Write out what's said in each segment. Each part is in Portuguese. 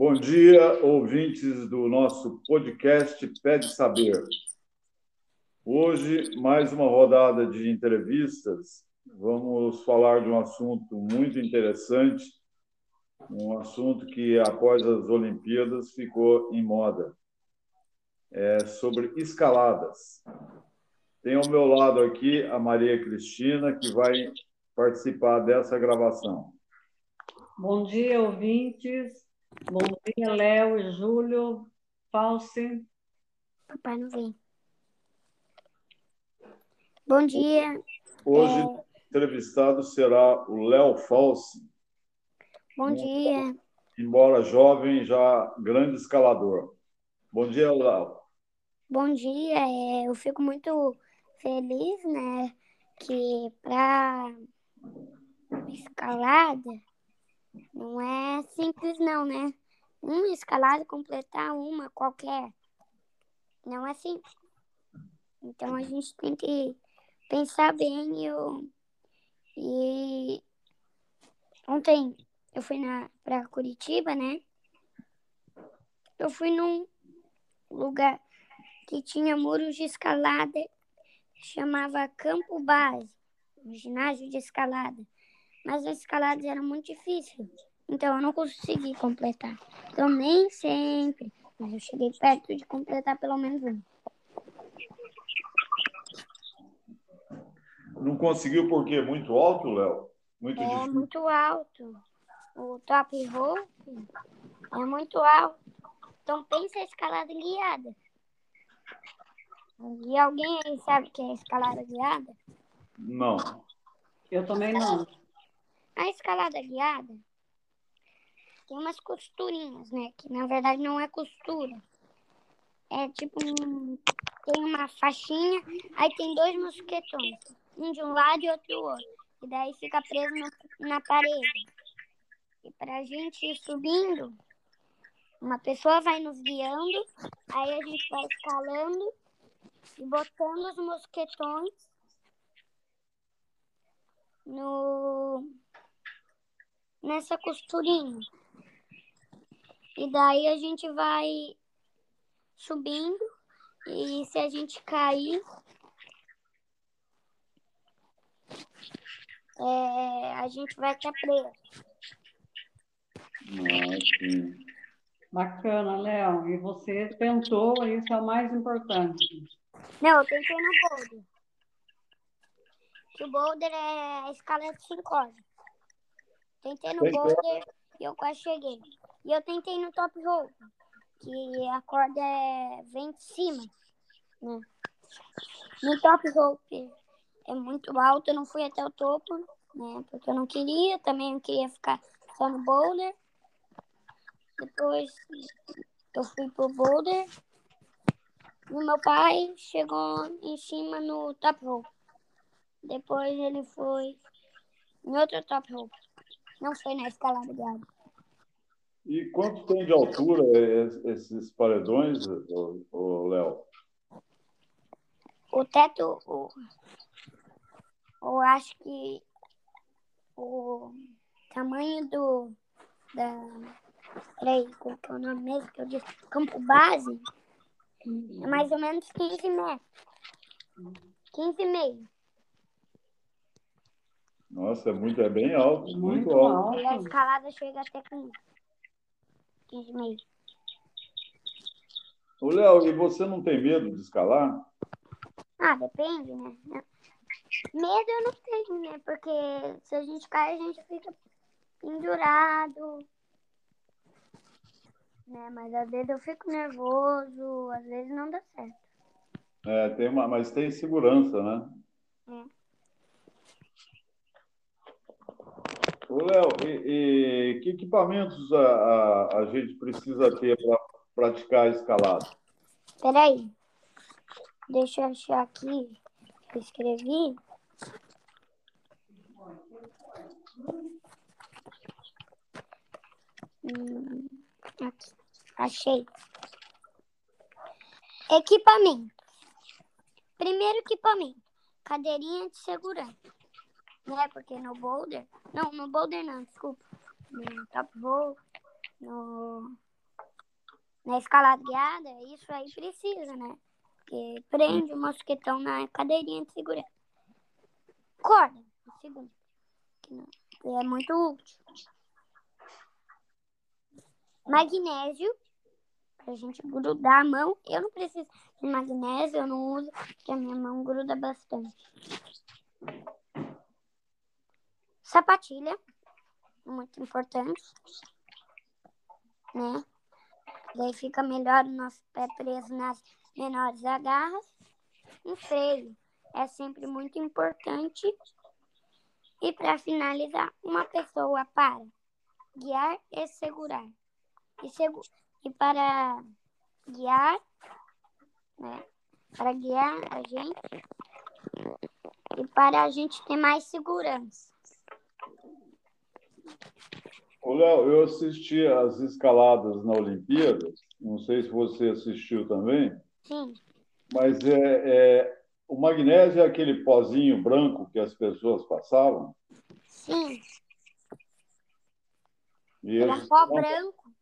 Bom dia, ouvintes do nosso podcast Pede Saber. Hoje, mais uma rodada de entrevistas. Vamos falar de um assunto muito interessante, um assunto que, após as Olimpíadas, ficou em moda. É sobre escaladas. Tem ao meu lado aqui a Maria Cristina, que vai participar dessa gravação. Bom dia, ouvintes. Bom dia, Léo e Júlio. False. Papai não vem. Bom dia. Hoje, é... entrevistado será o Léo False. Bom dia. Embora jovem, já grande escalador. Bom dia, Léo. Bom dia. É, eu fico muito feliz, né, que para escalada não é simples não, né? Uma escalada completar uma qualquer. Não é simples. Então a gente tem que pensar bem e ontem eu fui na para Curitiba, né? Eu fui num lugar que tinha muros de escalada, chamava Campo Base, um ginásio de escalada mas as escaladas eram muito difíceis. Então eu não consegui completar. Então nem sempre, mas eu cheguei perto de completar pelo menos um. Não conseguiu porque muito alto, Léo? Muito é difícil. muito alto. O top rope é muito alto. Então pensa a escalada guiada. E alguém aí sabe o que é escalada guiada? Não. Eu também não. A escalada guiada tem umas costurinhas, né? Que na verdade não é costura. É tipo um, tem uma faixinha, aí tem dois mosquetões, um de um lado e outro do outro. E daí fica preso no, na parede. E pra gente ir subindo, uma pessoa vai nos guiando, aí a gente vai escalando e botando os mosquetões no nessa costurinha. E daí a gente vai subindo e se a gente cair, é, a gente vai estar preso. Bacana, Léo. E você tentou, isso é o mais importante. Não, eu tentei no boulder. o boulder é a escala de sincose. Tentei no boulder e eu quase cheguei. E eu tentei no top rope, que a corda é... vem de cima. Né? No top rope é muito alto, eu não fui até o topo, né? Porque eu não queria, também não queria ficar só no boulder. Depois eu fui pro boulder. E meu pai chegou em cima no top rope. Depois ele foi em outro top rope. Não foi na escalada de água. E quanto tem de altura esses paredões, Léo? O teto, o, eu acho que o tamanho do. Da, peraí, qual é o nome mesmo que eu disse? Campo base é mais ou menos 15 metros. 15 e meio. Nossa, é, muito, é bem alto, muito, muito alto. alto. E a escalada chega até com 15 meio. Ô, Léo, e você não tem medo de escalar? Ah, depende, né? Medo eu não tenho, né? Porque se a gente cai, a gente fica pendurado. Né? Mas às vezes eu fico nervoso, às vezes não dá certo. É, tem uma, mas tem segurança, né? É. Léo, e, e, que equipamentos a, a, a gente precisa ter para praticar a escalada? Peraí, deixa eu achar aqui escrevi. Hum, aqui, achei. Equipamento. Primeiro equipamento, cadeirinha de segurança né? Porque no boulder. Não, no boulder não, desculpa. No top roll, no na escalada guiada, isso aí precisa, né? Porque prende o mosquetão na cadeirinha de segurança. Corda, segundo. Que não- é muito útil. Magnésio, pra gente grudar a mão. Eu não preciso de magnésio, eu não uso, porque a minha mão gruda bastante. Sapatilha, muito importante, né? Daí fica melhor o nosso pé preso nas menores agarras. Um freio é sempre muito importante. E para finalizar, uma pessoa para guiar e segurar. E, segu e para guiar, né? Para guiar a gente e para a gente ter mais segurança. Ô, Léo, eu assisti às escaladas na Olimpíada, não sei se você assistiu também, Sim, mas é, é, o magnésio é aquele pozinho branco que as pessoas passavam. sim. E Era pó branco,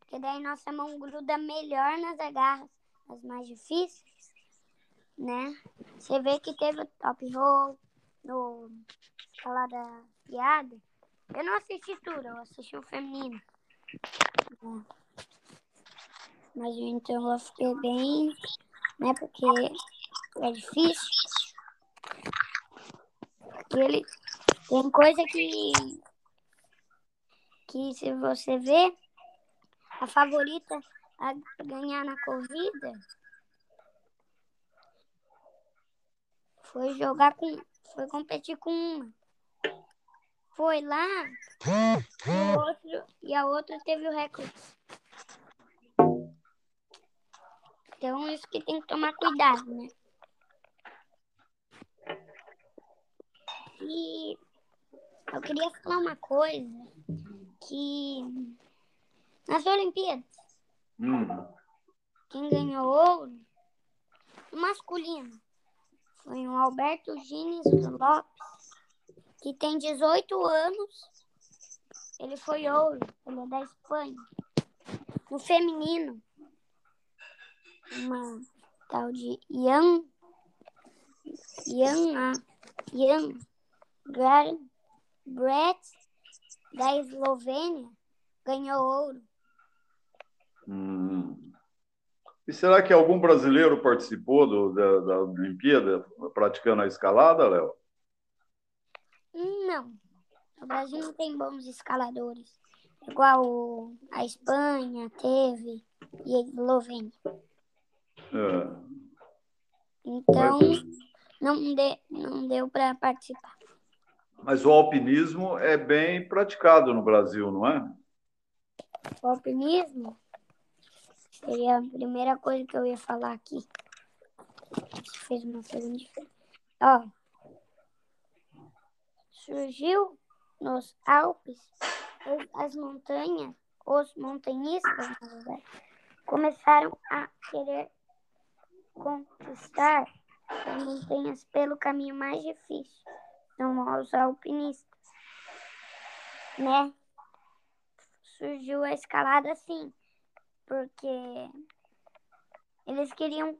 porque daí nossa mão gruda melhor nas agarras, as mais difíceis, né? Você vê que teve o top roll no escalada guiada. Eu não assisti tudo, eu assisti o feminino. Mas então eu fiquei bem, né? Porque é difícil. Ele tem coisa que que se você vê a favorita a ganhar na corrida foi jogar com foi competir com uma foi lá e, o outro, e a outra teve o recorde. Então isso que tem que tomar cuidado né? E eu queria falar uma coisa que nas Olimpíadas, Hum, quem ganhou ouro, no masculino, foi o Alberto Gines Lopes, que tem 18 anos. Ele foi ouro, ele é da Espanha. No feminino, uma tal de Ian, Ian, Ian Gar- Brett, da Eslovênia, ganhou ouro. hum. E será que algum brasileiro participou do- da, da Olimpíada praticando a escalada, Léo? Não. O Brasil não tem bons escaladores. Igual a Espanha teve e a Eslovênia. É. Então, não, de, não deu para participar. Mas o alpinismo é bem praticado no Brasil, não é? O alpinismo seria a primeira coisa que eu ia falar aqui. Você fez uma pergunta diferente. Ó, surgiu nos Alpes as montanhas, os montanhistas, começaram a querer conquistar as montanhas pelo caminho mais difícil. São os alpinistas, né? Surgiu a escalada assim, porque eles queriam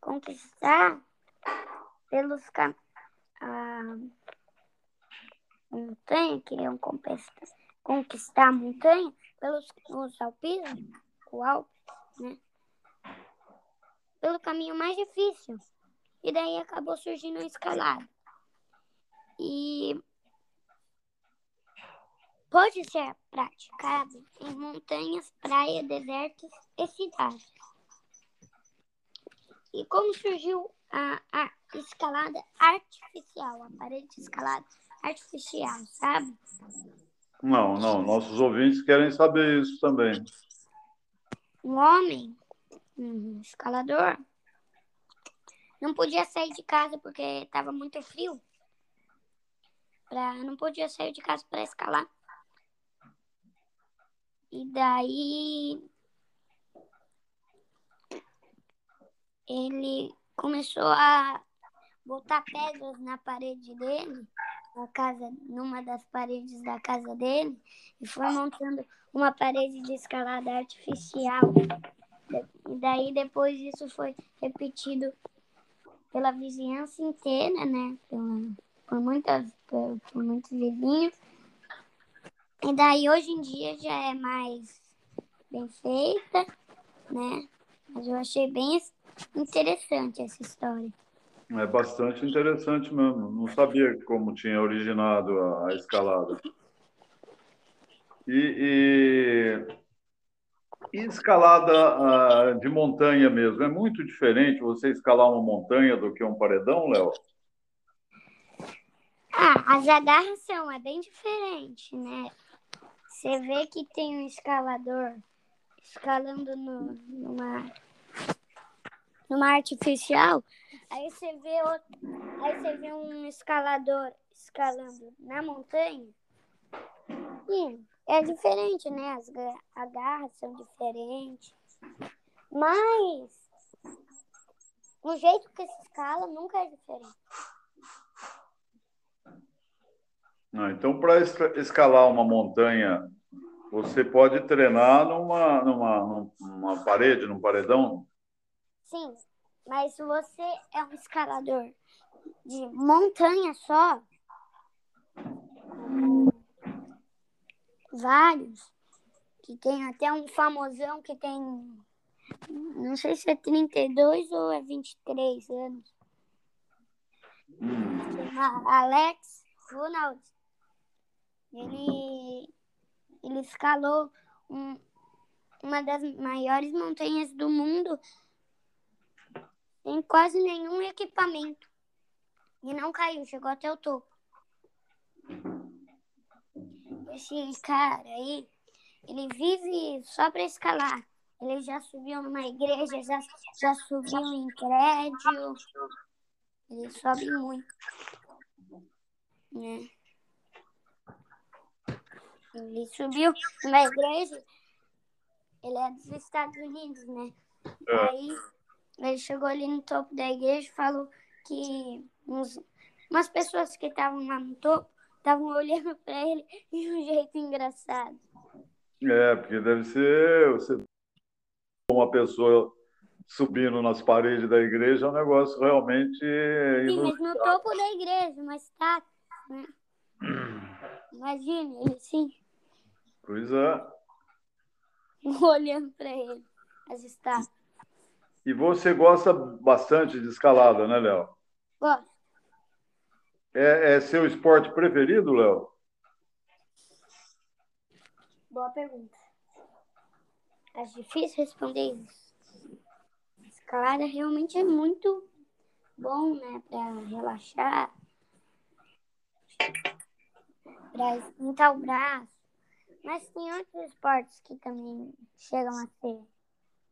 conquistar pelos cam a montanha, queriam conquistar, conquistar a montanha pelos os alpinos, o Alpes, né? Pelo caminho mais difícil. E daí acabou surgindo a escalada. E pode ser praticado em montanhas, praias, desertos e cidades. E como surgiu a, a escalada artificial, a parede de escalada artificial, sabe? Não, não. Nossos ouvintes querem saber isso também. Um homem, um escalador, não podia sair de casa porque estava muito frio. Pra, não podia sair de casa para escalar. E daí ele começou a botar pedras na parede dele, na casa, numa das paredes da casa dele, e foi montando uma parede de escalada artificial. E daí depois isso foi repetido pela vizinhança inteira, né? Pela, por, muitas, por, por muitos vizinhos. E daí hoje em dia já é mais bem feita, né? Mas eu achei bem interessante essa história. É bastante interessante mesmo. Não sabia como tinha originado a, a escalada. E, e, e escalada uh, de montanha mesmo, é muito diferente você escalar uma montanha do que um paredão, Léo? Ah, as agarras são, é bem diferente, né? Você vê que tem um escalador escalando no, numa, numa artificial, aí você vê outro, aí você vê um escalador escalando na montanha. E é diferente, né? As agarras são diferentes. Mas o jeito que se escala nunca é diferente. Ah, então, para escalar uma montanha, você pode treinar numa, numa, numa parede, num paredão? Sim, mas se você é um escalador de montanha só, vários, que tem até um famosão que tem, não sei se é 32 ou é 23 anos. Alex Ronald. Ele, ele escalou um, uma das maiores montanhas do mundo sem quase nenhum equipamento. E não caiu, chegou até o topo. Esse cara aí, ele vive só para escalar. Ele já subiu numa igreja, já, já subiu em prédio. Ele sobe muito. Né? Ele subiu numa igreja. Ele é dos Estados Unidos, né? É. Aí ele chegou ali no topo da igreja e falou que uns, umas pessoas que estavam lá no topo estavam olhando para ele de um jeito engraçado. É, porque deve ser você uma pessoa subindo nas paredes da igreja é um negócio realmente. Sim, mas no topo da igreja, uma estátua. Né? Imagina ele assim. Pois é. Olhando para ele, as estátuas. E você gosta bastante de escalada, né, Léo? Gosto. É, é seu esporte preferido, Léo? Boa pergunta. É difícil responder isso. Escalada realmente é muito bom, né? Para relaxar, para esquentar o braço. Mas tem outros esportes que também chegam a ser.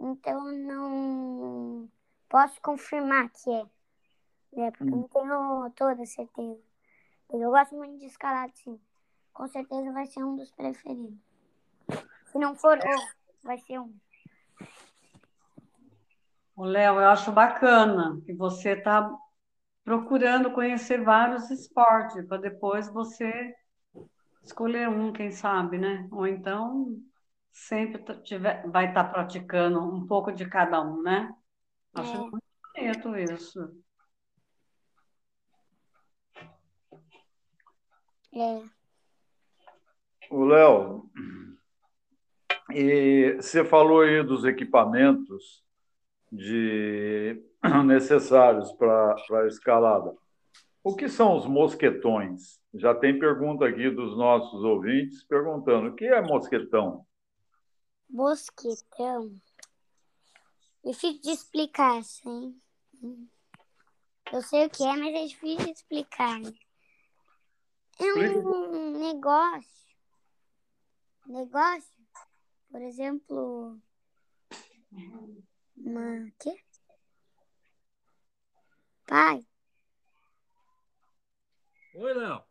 Então não posso confirmar que é. Né? Porque hum. não tenho toda certeza. Mas eu gosto muito de escalada, sim. Com certeza vai ser um dos preferidos. Se não for vai ser um. O Léo, eu acho bacana que você está procurando conhecer vários esportes, para depois você escolher um, quem sabe, né? Ou então sempre tiver, vai estar tá praticando um pouco de cada um, né? Acho é. muito bonito isso. É. O Léo, e você falou aí dos equipamentos de necessários para a escalada. O que são os mosquetões? Já tem pergunta aqui dos nossos ouvintes perguntando: o que é mosquetão? Mosquetão. Difícil de explicar, sim. Eu sei o que é, mas é difícil de explicar. É um negócio. Negócio, por exemplo, uma quê? Pai, Oi, Léo.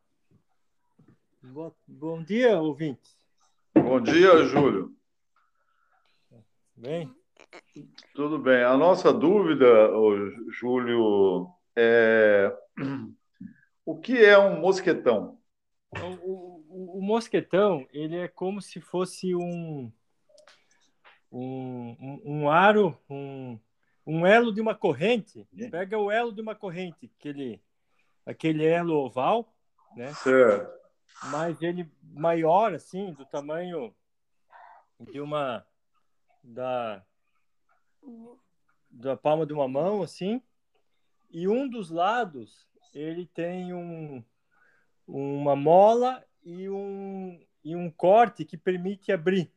Bom, bom dia, ouvinte. Bom dia, Júlio. Bem? Tudo bem. A nossa dúvida, Júlio, é o que é um mosquetão? O, o, o, mosquetão, ele é como se fosse um um, um, um aro, um, um elo de uma corrente. Pega o elo de uma corrente, aquele, aquele elo oval, né? Certo. Mas ele maior, assim, do tamanho de uma da da palma de uma mão, assim. E um dos lados ele tem um, uma mola e um, e um corte que permite abrir.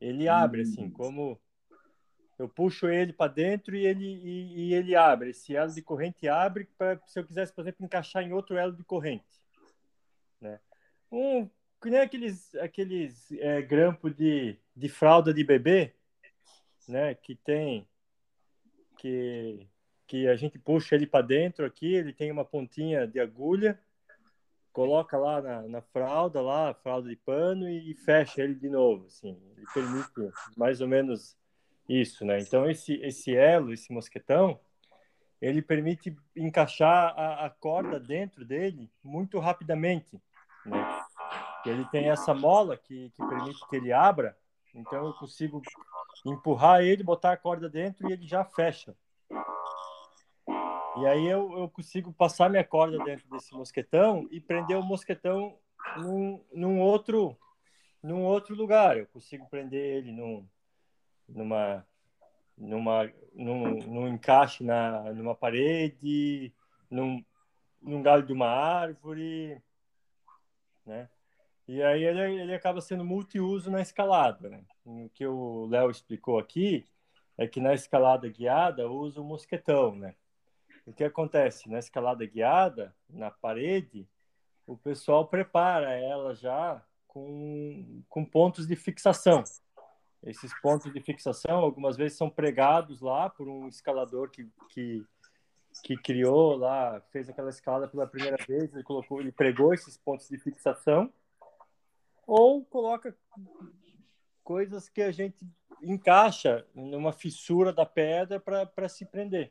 Ele abre, assim, hum. como eu puxo ele para dentro e ele, e, e, ele abre. Esse elo de corrente abre para se eu quisesse, por exemplo, encaixar em outro elo de corrente. Né? Um, que nem aqueles, aqueles é, grampos de, de fralda de bebê, né? que tem que, que a gente puxa ele para dentro aqui, ele tem uma pontinha de agulha, coloca lá na, na fralda, lá, fralda de pano e, e fecha ele de novo, assim. Ele permite mais ou menos isso, né? Então, esse, esse elo, esse mosquetão, ele permite encaixar a, a corda dentro dele muito rapidamente, né? Ele tem essa mola que, que permite que ele abra, então eu consigo empurrar ele, botar a corda dentro e ele já fecha. E aí eu, eu consigo passar minha corda dentro desse mosquetão e prender o mosquetão num, num outro num outro lugar. Eu consigo prender ele num, numa, numa, num, num encaixe na, numa parede, num, num galho de uma árvore, né? E aí ele, ele acaba sendo multiuso na escalada, né? O que o Léo explicou aqui é que na escalada guiada usa o mosquetão, né? O que acontece? Na escalada guiada, na parede, o pessoal prepara ela já com, com pontos de fixação. Esses pontos de fixação, algumas vezes, são pregados lá por um escalador que, que, que criou lá, fez aquela escalada pela primeira vez, ele colocou, ele pregou esses pontos de fixação, ou coloca coisas que a gente encaixa numa fissura da pedra para se prender.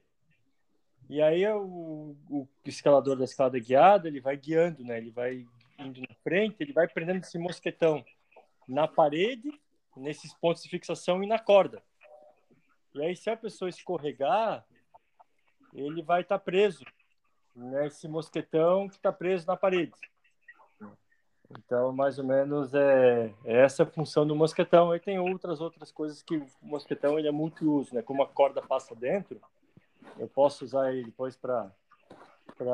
E aí o, o escalador da escalada guiada, ele vai guiando, né? Ele vai indo na frente, ele vai prendendo esse mosquetão na parede nesses pontos de fixação e na corda. E aí, se a pessoa escorregar, ele vai estar tá preso nesse mosquetão que está preso na parede. Então, mais ou menos é, é, essa a função do mosquetão. E tem outras outras coisas que o mosquetão ele é multiuso, né? Como a corda passa dentro, eu posso usar ele depois para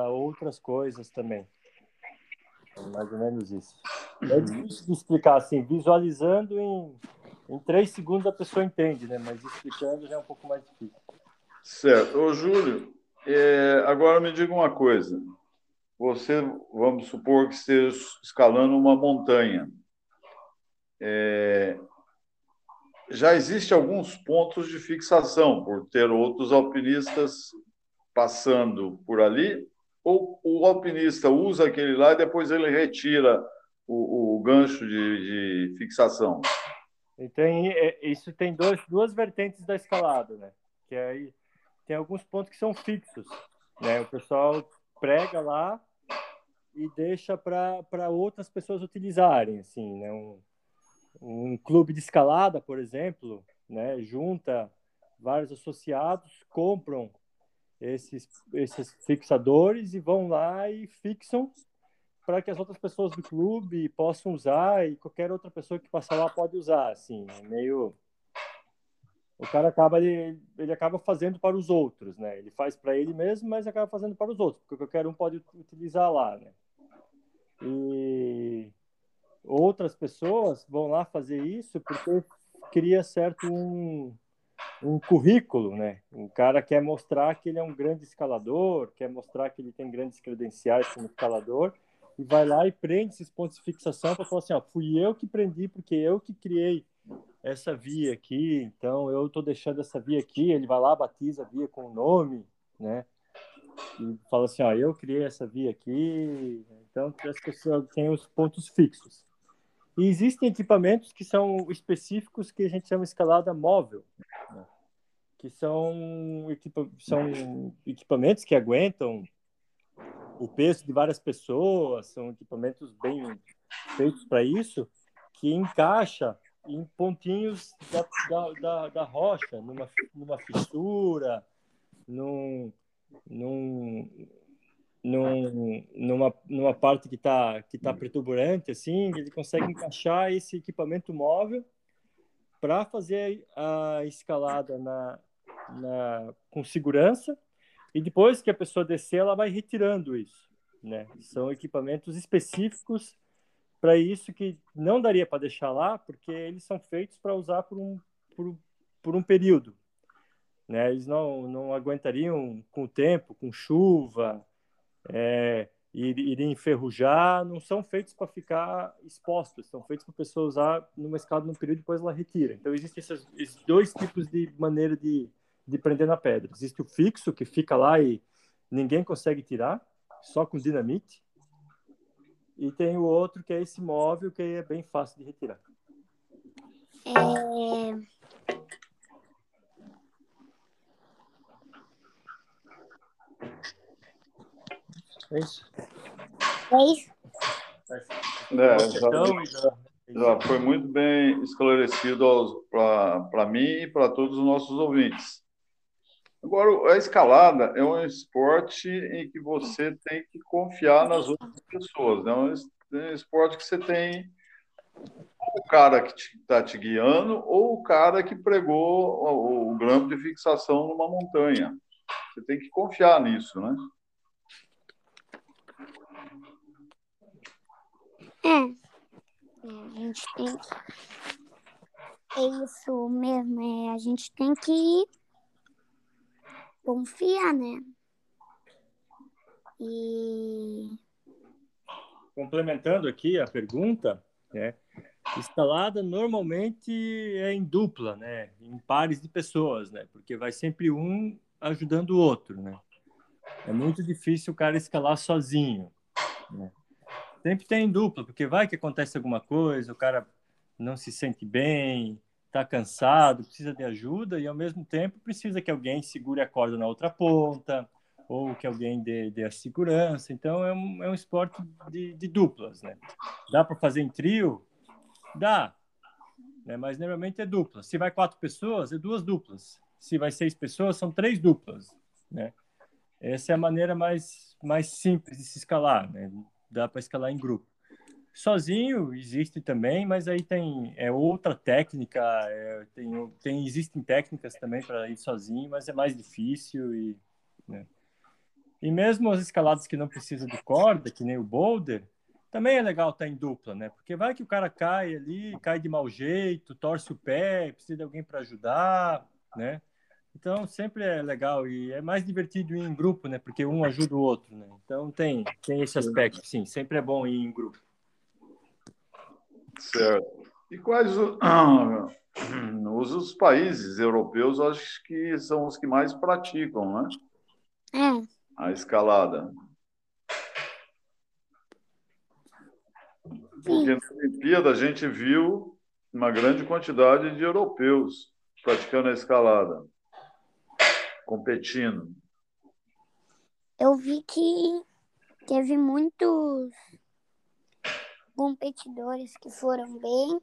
outras coisas também. É mais ou menos isso. É difícil de explicar assim, visualizando em, em três segundos a pessoa entende, né? Mas explicando já é um pouco mais difícil. Certo. Ô, Júlio, é, agora me diga uma coisa. Você, vamos supor que esteja escalando uma montanha. É, já existe alguns pontos de fixação, por ter outros alpinistas passando por ali, ou o alpinista usa aquele lá e depois ele retira o, o gancho de, de, fixação? Então, isso tem dois, duas vertentes da escalada, né? Que aí tem alguns pontos que são fixos, né? O pessoal prega lá e deixa para outras pessoas utilizarem, assim, né? Um, um clube de escalada, por exemplo, né? Junta vários associados, compram esses, esses fixadores e vão lá e fixam para que as outras pessoas do clube possam usar e qualquer outra pessoa que passar lá pode usar, assim, é meio o cara acaba ele, ele acaba fazendo para os outros, né? Ele faz para ele mesmo, mas acaba fazendo para os outros, porque qualquer um pode utilizar lá, né? E outras pessoas vão lá fazer isso porque cria certo um, um currículo, né? O cara quer mostrar que ele é um grande escalador, quer mostrar que ele tem grandes credenciais como escalador e vai lá e prende esses pontos de fixação para falar assim, ó, fui eu que prendi porque eu que criei essa via aqui, então eu estou deixando essa via aqui, ele vai lá, batiza a via com o nome, né? E fala assim, ó, eu criei essa via aqui, então as pessoas têm os pontos fixos. E existem equipamentos que são específicos que a gente chama escalada móvel, né? que são, equipa são equipamentos que aguentam o peso de várias pessoas, são equipamentos bem feitos para isso, que encaixa em pontinhos da, da, da, da rocha, numa, numa fissura, num, num, num, numa, numa parte que está que tá protuberante, assim, ele consegue encaixar esse equipamento móvel para fazer a escalada na, na, com segurança e depois que a pessoa descer, ela vai retirando isso. Né? São equipamentos específicos para isso que não daria para deixar lá, porque eles são feitos para usar por um, por, por um período. Né? Eles não, não aguentariam com o tempo, com chuva, é, iriam enferrujar, não são feitos para ficar expostos, são feitos para a pessoa usar numa escada num período e depois ela retira. Então, existem esses, esses dois tipos de maneira de, de prender na pedra. Existe o fixo, que fica lá e ninguém consegue tirar, só com dinamite, e tem o outro que é esse móvel que é bem fácil de retirar. É... É isso? É isso? É, já, já foi muito bem esclarecido para mim e para todos os nossos ouvintes. Agora, a escalada é um esporte em que você tem que confiar nas outras pessoas. Né? É um esporte que você tem o cara que está te guiando ou o cara que pregou o, o grampo de fixação numa montanha. Você tem que confiar nisso, né? É. é a gente tem. É isso mesmo, é, a gente tem que confiar, né? E. Complementando aqui a pergunta, né? Escalada normalmente é em dupla, né? Em pares de pessoas, né? Porque vai sempre um ajudando o outro, né? É muito difícil o cara escalar sozinho. Né? Sempre tem em dupla, porque vai que acontece alguma coisa, o cara não se sente bem, está cansado, precisa de ajuda e ao mesmo tempo precisa que alguém segure a corda na outra ponta ou que alguém dê, dê a segurança. Então é um, é um esporte de, de duplas, né? Dá para fazer em trio? Dá, né? mas normalmente é dupla. Se vai quatro pessoas, é duas duplas. Se vai seis pessoas, são três duplas, né? Essa é a maneira mais, mais simples de se escalar, né? Dá para escalar em grupo. Sozinho existe também, mas aí tem é outra técnica, é, tem, tem existem técnicas também para ir sozinho, mas é mais difícil e né? e mesmo as escaladas que não precisam de corda, que nem o boulder, também é legal estar tá em dupla, né? Porque vai que o cara cai ali, cai de mau jeito, torce o pé, precisa de alguém para ajudar, né? Então sempre é legal e é mais divertido ir em grupo, né? Porque um ajuda o outro, né? Então tem tem esse aspecto, sim. Sempre é bom ir em grupo. Certo. E quais ah, os, os países europeus, acho que são os que mais praticam, né? É. A escalada. Porque na Olimpíada a gente viu uma grande quantidade de europeus praticando a escalada, competindo. Eu vi que teve muitos competidores que foram bem.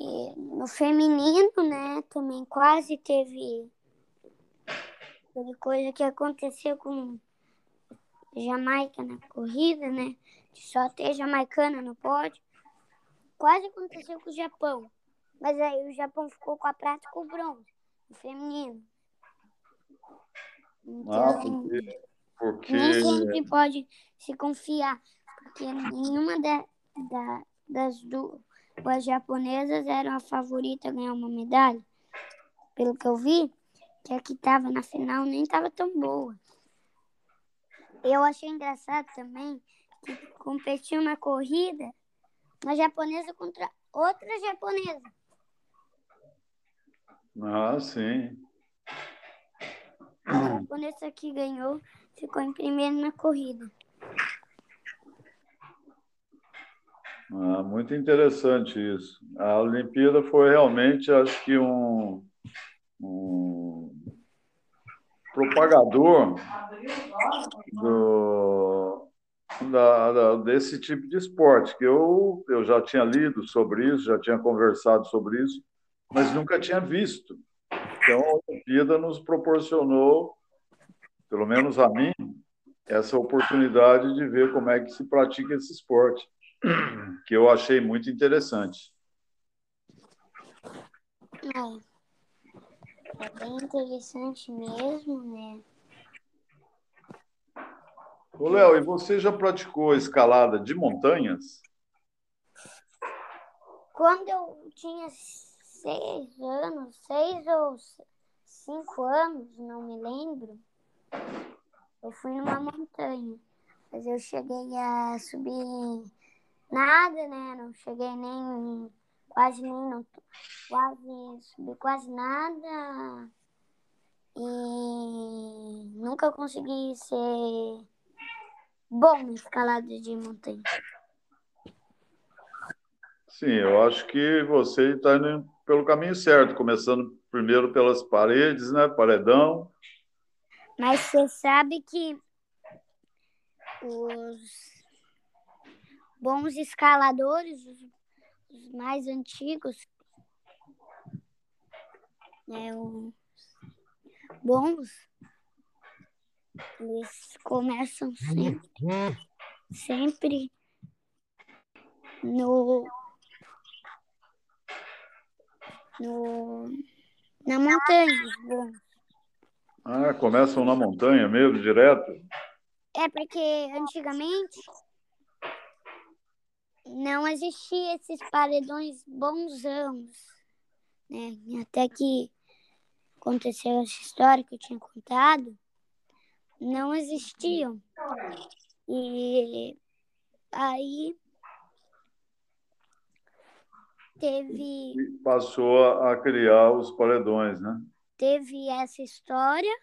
E no feminino, né, também quase teve, teve coisa que aconteceu com Jamaica na corrida, né? De só ter jamaicana no pódio. Quase aconteceu com o Japão. Mas aí o Japão ficou com a prata e com o bronze, no feminino. Então, ah, porque, porque... nem sempre pode se confiar porque nenhuma da, da, das duas japonesas era a favorita a ganhar uma medalha. Pelo que eu vi, que a que estava na final nem estava tão boa. Eu achei engraçado também que competiu na corrida uma japonesa contra outra japonesa. Ah, sim. A japonesa que ganhou ficou em primeiro na corrida. Ah, muito interessante isso. A Olimpíada foi realmente, acho que, um, um propagador do, da, da, desse tipo de esporte, que eu, eu já tinha lido sobre isso, já tinha conversado sobre isso, mas nunca tinha visto. Então, a Olimpíada nos proporcionou, pelo menos a mim, essa oportunidade de ver como é que se pratica esse esporte, que eu achei muito interessante. É, é bem interessante mesmo, né? Ô, Léo, e você já praticou escalada de montanhas? Quando eu tinha seis anos, seis ou cinco anos, não me lembro, eu fui numa montanha. Mas eu cheguei a subir nada, né? Não cheguei nem quase nem não, quase subi quase nada e nunca consegui ser bom na escalada de montanha. Sim, eu acho que você está indo pelo caminho certo, começando primeiro pelas paredes, né? Paredão. Mas você sabe que os bons escaladores, os mais antigos, né, os bons, eles começam sempre, sempre no, no na montanha. Ah, começam na montanha mesmo, direto? É porque antigamente não existia esses paredões bonzãos, né? Até que aconteceu essa história que eu tinha contado, não existiam. E aí teve. Passou a criar os paredões, né? Teve essa história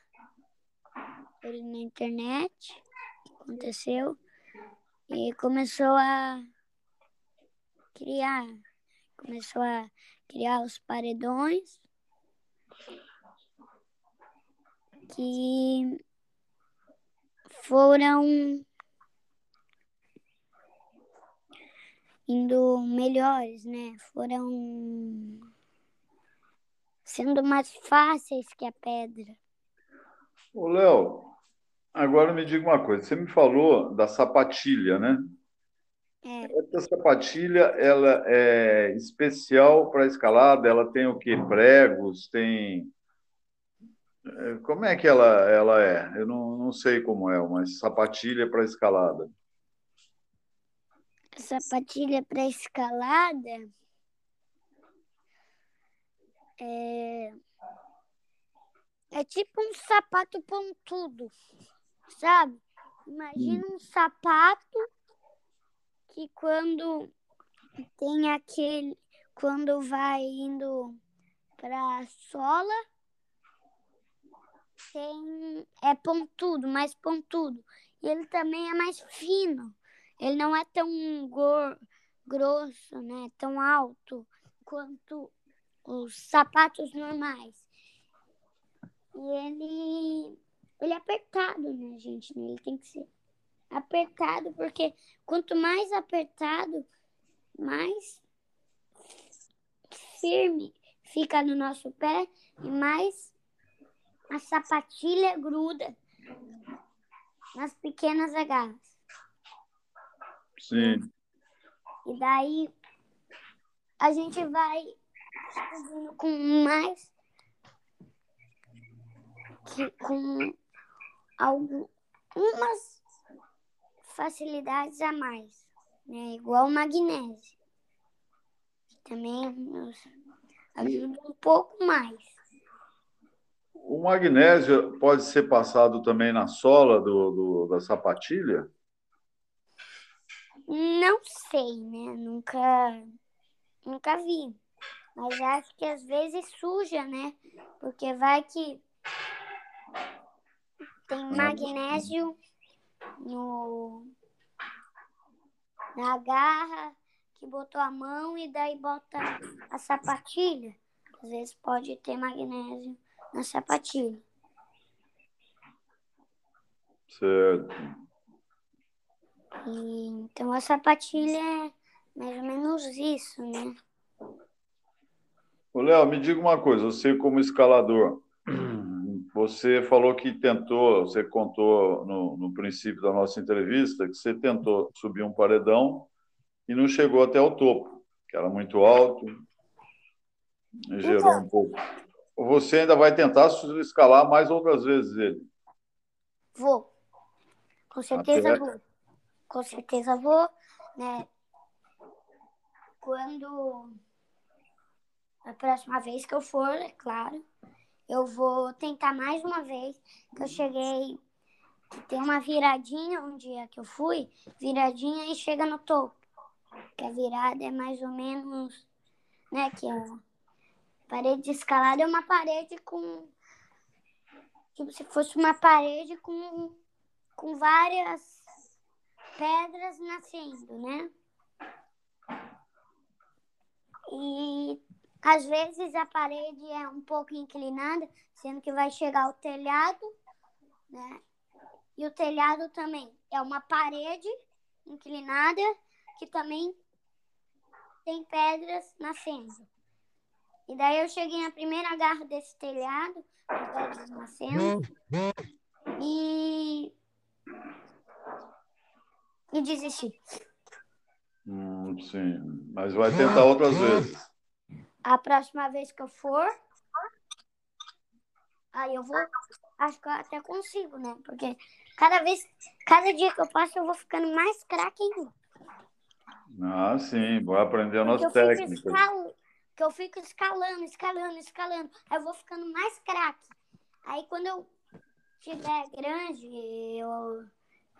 na internet, aconteceu, e começou a criar, começou a criar os paredões que foram indo melhores, né? Foram sendo mais fáceis que a pedra. Ô, Léo, agora me diga uma coisa. Você me falou da sapatilha, né? É. Essa sapatilha, ela é especial para escalada? Ela tem o quê? Pregos? Tem... É, como é que ela, ela é? Eu não, não sei como é, mas sapatilha para escalada. Sapatilha para escalada é... é tipo um sapato pontudo, sabe? Imagina um sapato que quando tem aquele. Quando vai indo para sola, tem, é pontudo, mais pontudo. E ele também é mais fino. Ele não é tão grosso, né? Tão alto quanto os sapatos normais. E ele, ele é apertado, né, gente? Ele tem que ser apertado, porque quanto mais apertado, mais firme fica no nosso pé e mais a sapatilha gruda nas pequenas agarras. Sim. E daí a gente vai com mais que com algumas facilidades a mais, né? igual o magnésio. Também nos ajuda um pouco mais. O magnésio pode ser passado também na sola do, do, da sapatilha? Não sei, né? Nunca, nunca vi. Mas acho que às vezes suja, né? Porque vai que tem magnésio no na garra que botou a mão e daí bota a sapatilha. Às vezes pode ter magnésio na sapatilha. Certo. E, então a sapatilha é mais ou menos isso, né? Ô, Léo, me diga uma coisa, você como escalador, você falou que tentou, você contou no, no princípio da nossa entrevista que você tentou subir um paredão e não chegou até o topo, que era muito alto, gerou Então. um pouco. Você ainda vai tentar escalar mais outras vezes ele? Vou. Com certeza Até- vou. Com certeza vou, né? Quando a próxima vez que eu for, é claro, eu vou tentar mais uma vez. Que eu cheguei, tem uma viradinha um dia que eu fui, viradinha e chega no topo. Que a virada é mais ou menos, né? Que a parede de escalada é uma parede com tipo se fosse uma parede com com várias pedras nascendo, né? E às vezes a parede é um pouco inclinada, sendo que vai chegar ao telhado, né? E o telhado também é uma parede inclinada que também tem pedras nascendo. E daí eu cheguei na primeira garra desse telhado, com pedras nascendo, e e desisti. Hum, sim, mas vai tentar outras vezes. A próxima vez que eu for, aí eu vou, acho que eu até consigo, né? Porque cada vez, cada dia que eu passo, eu vou ficando mais craque ainda. Ah, sim, Porque eu fico, técnicas. escal... que eu fico escalando, escalando, escalando. Aí eu vou ficando mais craque. Aí quando eu tiver grande, eu,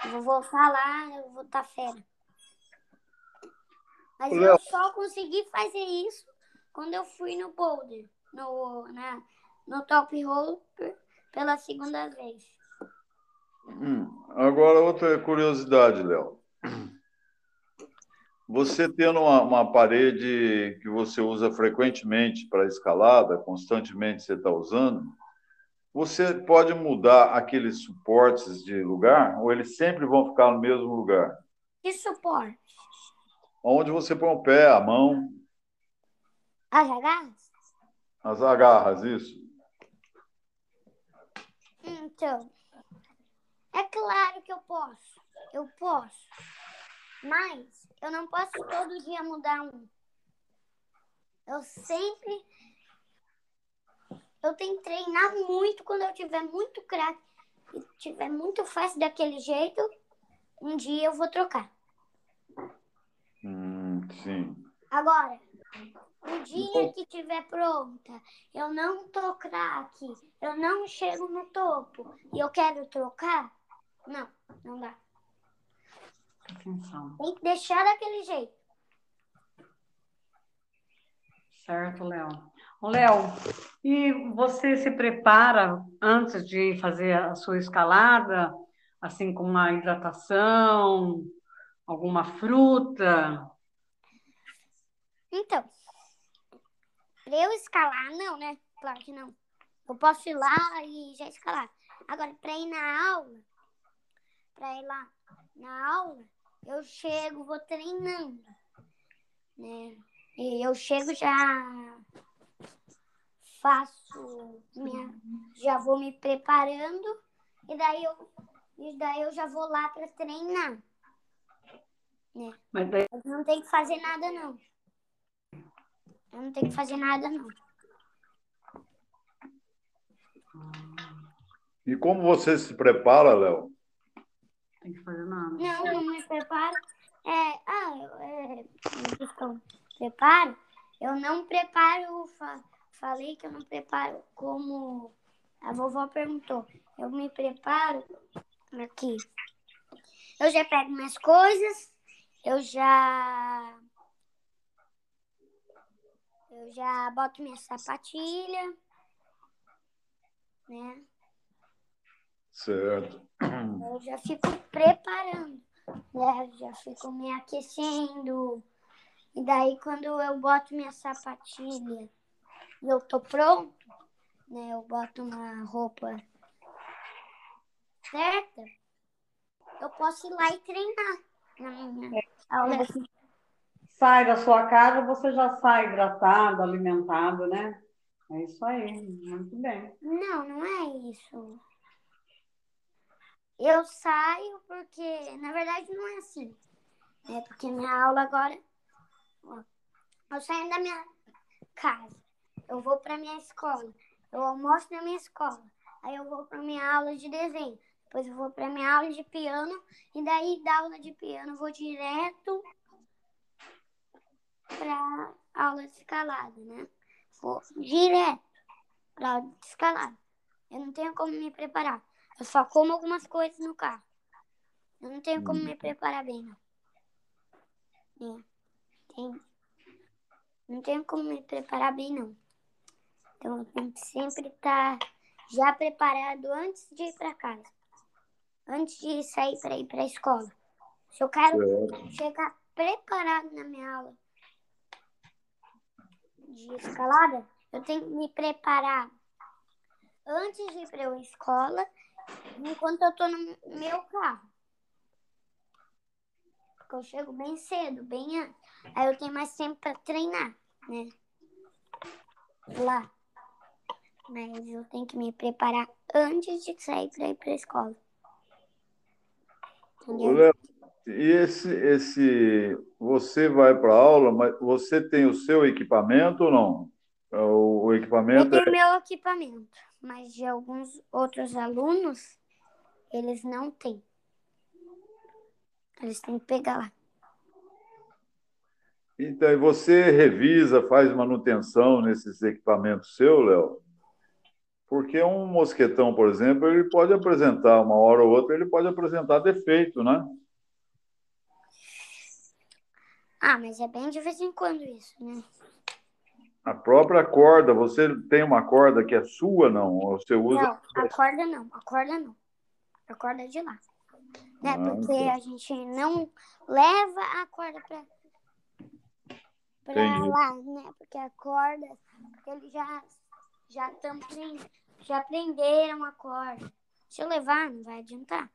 eu vou lá, eu vou estar fera. Mas Léo. eu só consegui fazer isso quando eu fui no boulder, no, na, no top roll pela segunda vez. Hum, agora, outra curiosidade, Léo. Você tendo uma, uma parede que você usa frequentemente para escalada, constantemente você está usando, você pode mudar aqueles suportes de lugar ou eles sempre vão ficar no mesmo lugar? Que suporte? Onde você põe o pé, a mão, As agarras? as agarras, isso? Então, é claro que eu posso. Eu posso. Mas eu não posso todo dia mudar um. Eu sempre. Eu tenho que treinar muito quando eu tiver muito craque e tiver muito fácil daquele jeito. Um dia eu vou trocar. Hum, sim. Agora, o dia que tiver pronta, eu não tô craque, eu não chego no topo e eu quero trocar, não, não dá. Atenção. Tem que deixar daquele jeito. Certo, Léo. Léo, e você se prepara antes de fazer a sua escalada, assim, com uma hidratação, alguma fruta? Então, pra eu escalar, não, né? Claro que não. Eu posso ir lá e já escalar. Agora, pra ir na aula, pra ir lá na aula, eu chego, vou treinando, né? E eu chego já faço minha, já vou me preparando e daí eu e daí eu já vou lá pra treinar. Mas daí, Eu não tenho que fazer nada não. Eu não tenho que fazer nada não. E como você se prepara, Léo? tem que fazer nada. Não, não me preparo. É, ah, eu, é, de preparo, eu não preparo, falei que eu não preparo como a vovó perguntou. Eu me preparo aqui. Eu já pego minhas coisas, eu já. Eu já boto minha sapatilha, né? Certo. Eu já fico preparando, né? Já fico me aquecendo. E daí, quando eu boto minha sapatilha e eu tô pronto, né? Eu boto uma roupa certa, eu posso ir lá e treinar. na minha aula. Você sai da sua casa, você já sai hidratado, alimentado, né? É isso aí, muito bem. Não, não é isso. Eu saio porque, na verdade, não é assim. É porque minha aula agora. ó, eu saio da minha casa, eu vou para minha escola, eu almoço na minha escola, aí eu vou para minha aula de desenho, depois eu vou para minha aula de piano, e daí da aula de piano eu vou direto para aula de escalada, né? Vou direto para aula de escalada. Eu não tenho como me preparar. Eu só como algumas coisas no carro. Eu não tenho como me preparar bem, não. É. Tem... Não tenho como me preparar bem, não. Então eu tenho que sempre estar já preparado antes de ir para casa. Antes de sair para ir para a escola. Se eu quero chegar preparado na minha aula de escalada, eu tenho que me preparar antes de ir para a escola, enquanto eu tô no meu carro. Porque eu chego bem cedo, bem antes. Aí eu tenho mais tempo para treinar, né? Lá. Mas eu tenho que me preparar antes de sair para ir para a escola. Entendeu? Léo, e esse, esse, você vai para aula, mas você tem o seu equipamento ou não? O, o Eu equipamento é tenho meu equipamento, mas de alguns outros alunos, eles não têm. Eles têm que pegar lá. Então, e você revisa, faz manutenção nesses equipamentos seu, Léo? Porque um mosquetão, por exemplo, ele pode apresentar, uma hora ou outra, ele pode apresentar defeito, né? Ah, mas é bem de vez em quando isso, né? A própria corda, você tem uma corda que é sua, não? Ou você usa. Não, a corda não, a corda não. A corda é de lá. Né? Ah, Porque a gente não leva a corda pra, pra Entendi. lá, né? Porque a corda, eles já, já, tão, já prenderam a corda. Se eu levar, não vai adiantar.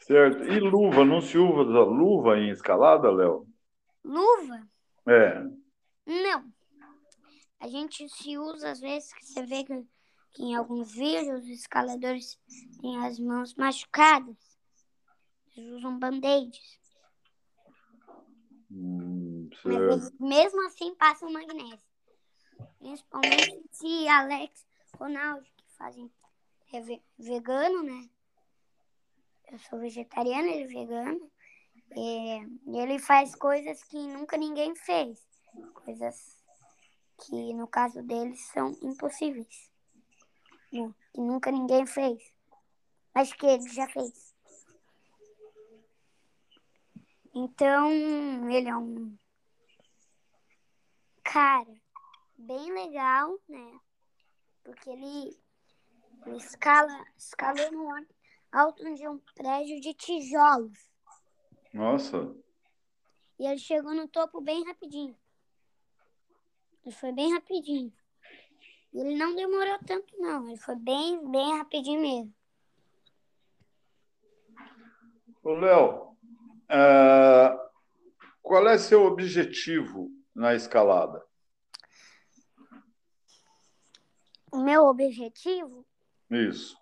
Certo. E luva, não se usa luva em escalada, Léo? Luva? É. Não. A gente se usa, às vezes, que você vê que, que em alguns vídeos os escaladores têm as mãos machucadas. Eles usam band-aids. Hum, Mas mesmo assim passam magnésio. Principalmente se Alex Ronaldo, que fazem é ve- vegano, né? Eu sou vegetariana, ele é vegano. É, e ele faz coisas que nunca ninguém fez. Coisas que, no caso deles, são impossíveis. né? Que nunca ninguém fez. Mas que ele já fez. Então, ele é um cara bem legal, né? Porque ele, ele escala, escalou no alto de um prédio de tijolos. Nossa. E ele chegou no topo bem rapidinho. Ele foi bem rapidinho. Ele não demorou tanto, não. Ele foi bem, bem rapidinho mesmo. Ô, Léo, ah, qual é seu objetivo na escalada? O meu objetivo, Isso.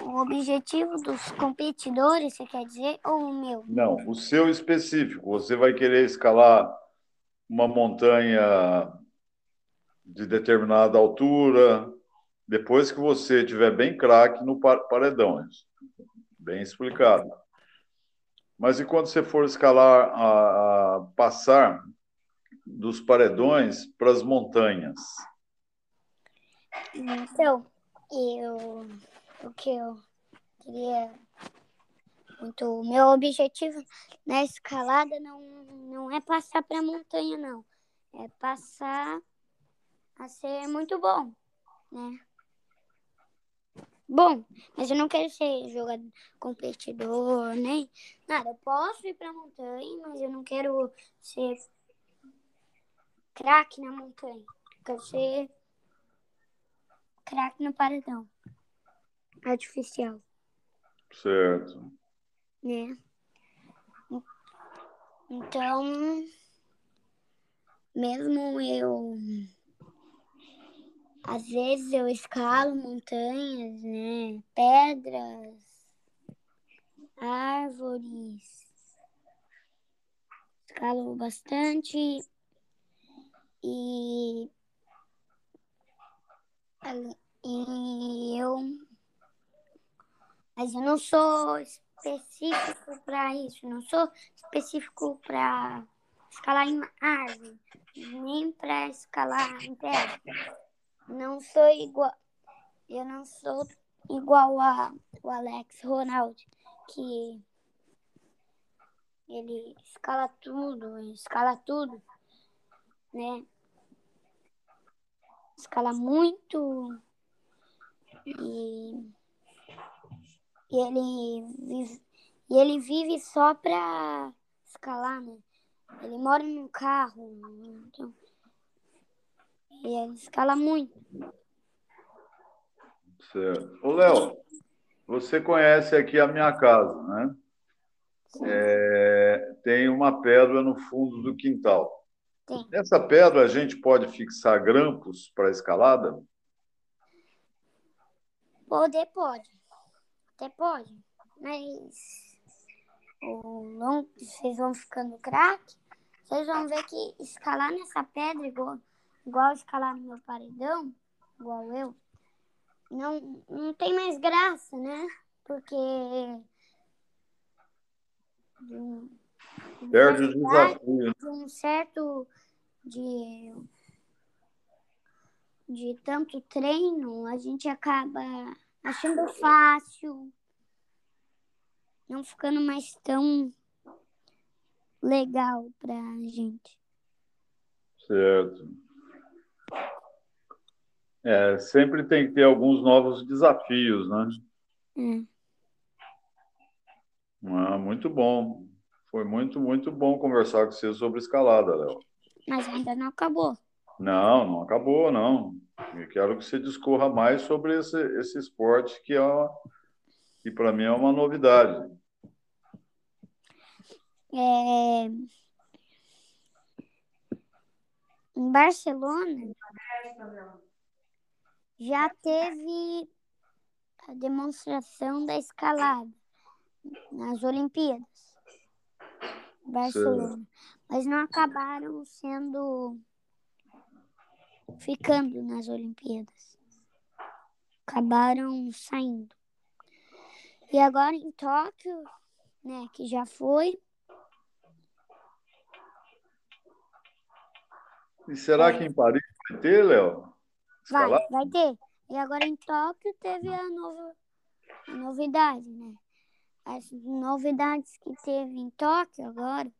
o objetivo dos competidores, você quer dizer, ou o meu? Não, o seu específico. Você vai querer escalar uma montanha de determinada altura, depois que você tiver bem craque no pa- paredão. Isso. Bem explicado. Mas e quando você for escalar, a, a passar dos paredões para as montanhas? Então, eu, o que eu queria muito, o meu objetivo na escalada não, não é passar para montanha, não. É passar a ser muito bom, né? Bom, mas eu não quero ser jogador, competidor, nem nada. Eu posso ir para a montanha, mas eu não quero ser craque na montanha. Eu quero ser craque no paredão artificial. Certo. né? Então, mesmo eu, às vezes eu escalo montanhas, né? Pedras, árvores, escalo bastante e, e eu, mas eu não sou específico para isso, não sou específico para escalar em árvore, nem para escalar em pedra. Não sou igual, eu não sou igual a o Alex Ronald, que ele escala tudo, escala tudo, né? Escala muito e e ele vive, e ele vive só para escalar, né? Ele mora num carro, então, e ele escala muito. Certo. Ô, Léo, você conhece aqui a minha casa, né? É, tem uma pedra no fundo do quintal. Nessa pedra a gente pode fixar grampos para escalada? Poder pode. Até pode. Mas o longo, vocês vão ficando craque, vocês vão ver que escalar nessa pedra, igual, igual escalar no meu paredão, igual eu, não, não tem mais graça, né? Porque. Perde o desafio. de um certo de de tanto treino, a gente acaba achando fácil, não ficando mais tão legal pra gente. Certo. É, sempre tem que ter alguns novos desafios, né? É. Ah, muito bom. Foi muito, muito bom conversar com você sobre escalada, Léo. Mas ainda não acabou. Não, não acabou, não. Eu quero que você discorra mais sobre esse, esse esporte que, é uma- que para mim é uma novidade. É, Em Barcelona já teve a demonstração da escalada nas Olimpíadas. Barcelona. Mas não acabaram sendo ficando nas Olimpíadas. Acabaram saindo. E agora em Tóquio, né, que já foi, E será que em Paris vai ter, Léo? Vai, vai ter. E agora em Tóquio teve a nova a novidade, né? As novidades que teve em Tóquio agora.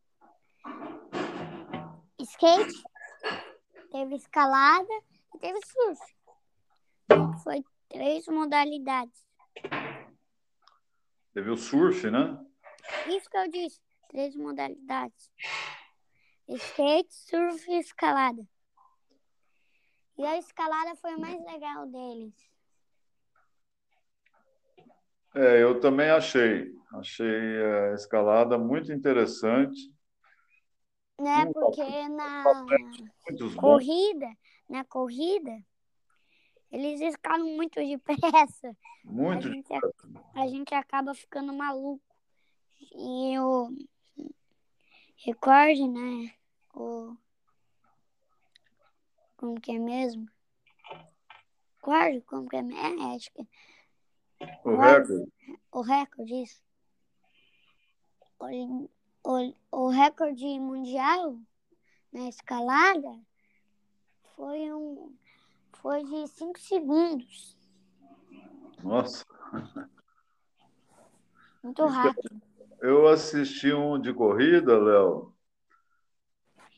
Skate, teve escalada e teve surf. Foi três modalidades. Teve o surf, né? Isso que eu disse, três modalidades. Skate, surf e escalada. E a escalada foi a mais legal deles. É, eu também achei. Achei a escalada muito interessante. Né? Porque na corrida, na corrida, eles escalam muito depressa. A Muito gente, a gente acaba ficando maluco. E o recorde, né? O. Como que é mesmo? Recorde, como que é mesmo? É, acho que o recorde. o recorde, isso. O, o, o recorde mundial na escalada foi um foi de 5 segundos. Nossa, Muito rápido. eu assisti um de corrida, Léo,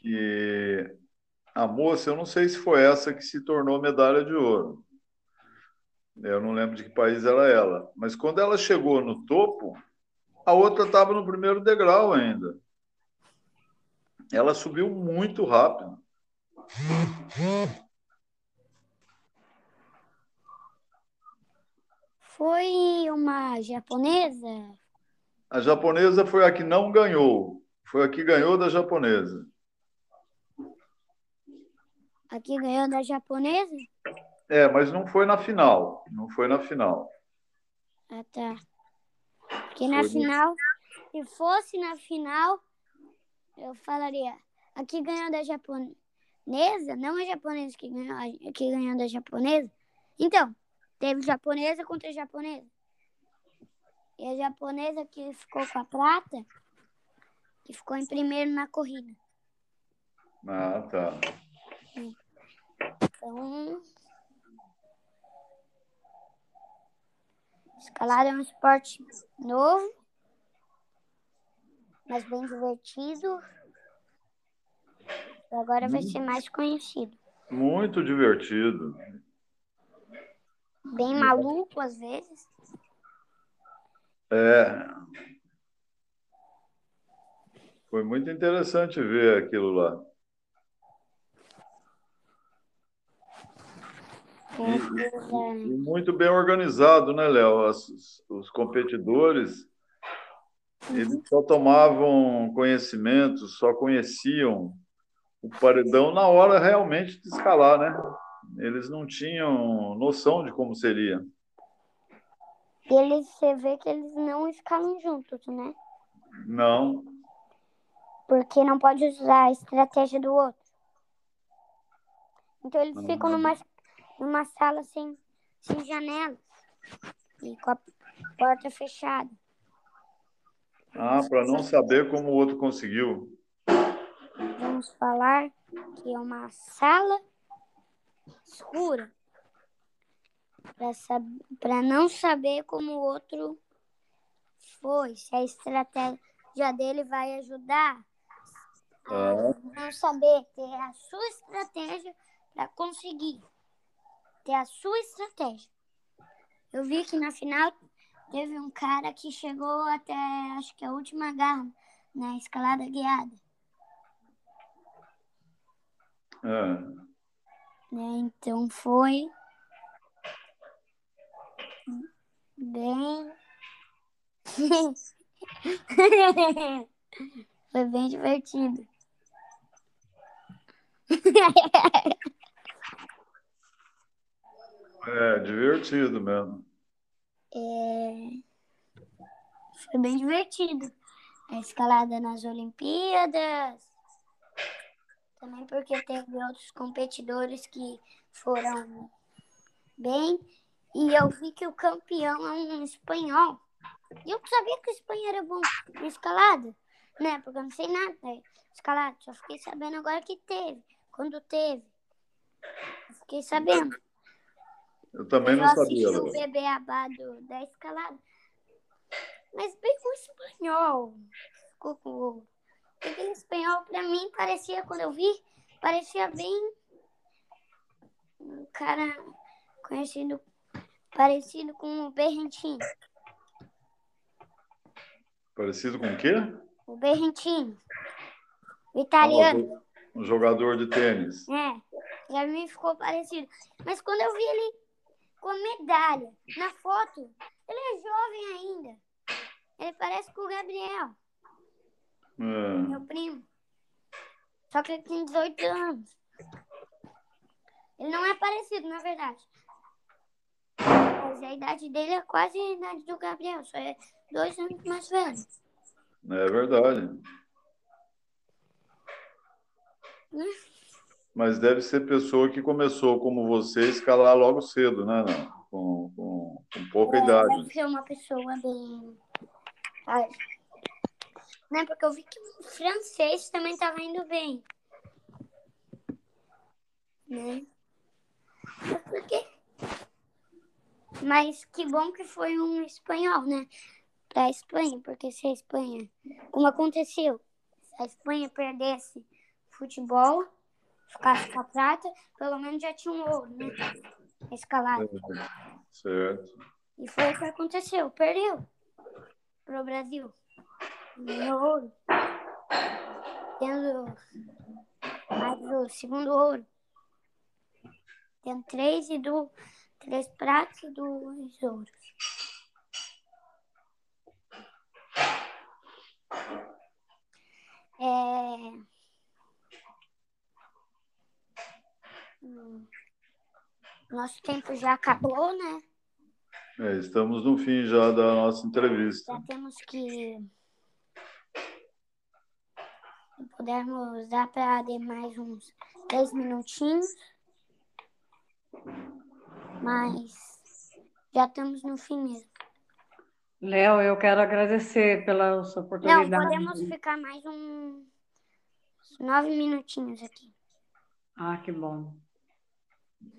que a moça, eu não sei se foi essa que se tornou medalha de ouro. Eu não lembro de que país era ela. Mas quando ela chegou no topo, a outra estava no primeiro degrau ainda. Ela subiu muito rápido. Foi uma japonesa? A japonesa foi a que não ganhou. Foi a que ganhou da japonesa. A que ganhou da japonesa? É, mas não foi na final. Não foi na final. Ah, tá. Porque na Foi final, se fosse na final, eu falaria, a que ganhou da japonesa, não a japonesa que ganhou, a que ganhou da japonesa. Então, teve japonesa contra japonesa. E a japonesa que ficou com a prata, que ficou em primeiro na corrida. Ah, tá. Então, escalada é um esporte novo, mas bem divertido. E agora vai ser mais conhecido. Muito divertido. Bem maluco às vezes. É. Foi muito interessante ver aquilo lá. Com certeza. E muito bem organizado, né, Léo? Os competidores, eles só tomavam conhecimento, só conheciam o paredão na hora realmente de escalar, né? Eles não tinham noção de como seria. E eles, você vê que eles não escalam juntos, né? Não. Porque não pode usar a estratégia do outro. Então eles Uhum. ficam numa, numa sala sem, sem janelas e com a porta fechada. Ah, para não saber como o outro conseguiu. Vamos falar que é uma sala escura para não saber como o outro foi, se a estratégia dele vai ajudar a não saber ter a sua estratégia para conseguir ter a sua estratégia. Eu vi que na final teve um cara que chegou até acho que a última garra na escalada guiada. Né? Então foi bem. foi bem divertido. É, divertido mesmo. É, Foi bem divertido. A escalada nas Olimpíadas. Também porque teve outros competidores que foram bem. E eu vi que o campeão é um espanhol. E eu sabia que o espanhol era bom na escalada, né? Porque eu não sei nada da escalada. Só fiquei sabendo agora que teve. Quando teve. Fiquei sabendo. Eu também Eu não sabia, o Léo. bebê abado da escalada. Mas bem com espanhol. Ficou com... Aquele espanhol, pra mim, parecia, quando eu vi, parecia bem um cara conhecido, parecido com o Berrentino. Parecido com o quê? O Berrentino. O italiano. Um jogador de tênis. É, pra mim ficou parecido. Mas quando eu vi ele com medalha na foto, ele é jovem ainda. Ele parece com o Gabriel, É. meu primo. Só que ele tem 18 anos. Ele não é parecido, na verdade. Mas a idade dele é quase a idade do Gabriel, só é dois anos mais velho. É verdade. Mas deve ser pessoa que começou como você a escalar logo cedo, né? Não? Com, com, com pouca idade. Deve ser uma pessoa bem. Ai. Né? Porque eu vi que o francês também estava indo bem. Né? Mas por quê? Mas que bom que foi um espanhol, né? Pra Espanha, porque se a Espanha. Como aconteceu? Se a Espanha perdesse futebol, ficasse com a prata, pelo menos já tinha um ouro, né? Escalado. Certo. E foi o que aconteceu. Perdeu pro Brasil. Ganhou ouro. Tendo mais o segundo ouro. Tendo três e do três pratos e dois ouros. É... Hum. Nosso tempo já acabou, né? É, estamos no fim já da nossa entrevista. Já temos que. Pudermos dar para dar mais uns 10 minutinhos. Mas já estamos no fim mesmo. Léo, eu quero agradecer pela sua oportunidade. Não, podemos ficar mais uns nove minutinhos aqui. Ah, que bom.